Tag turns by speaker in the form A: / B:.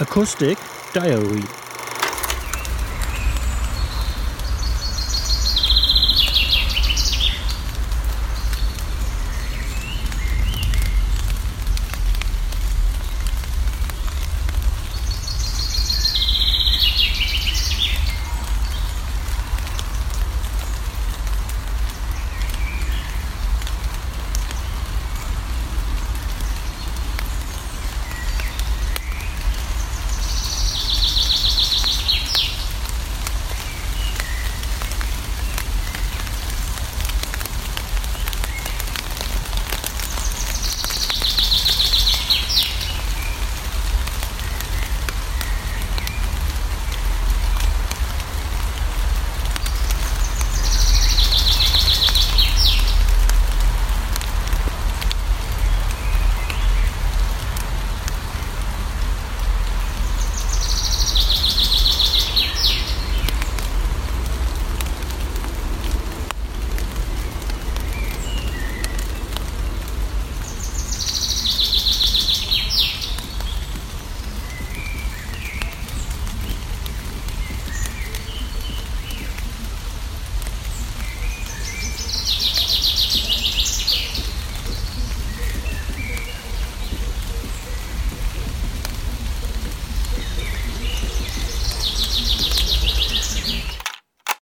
A: Acoustic Diary.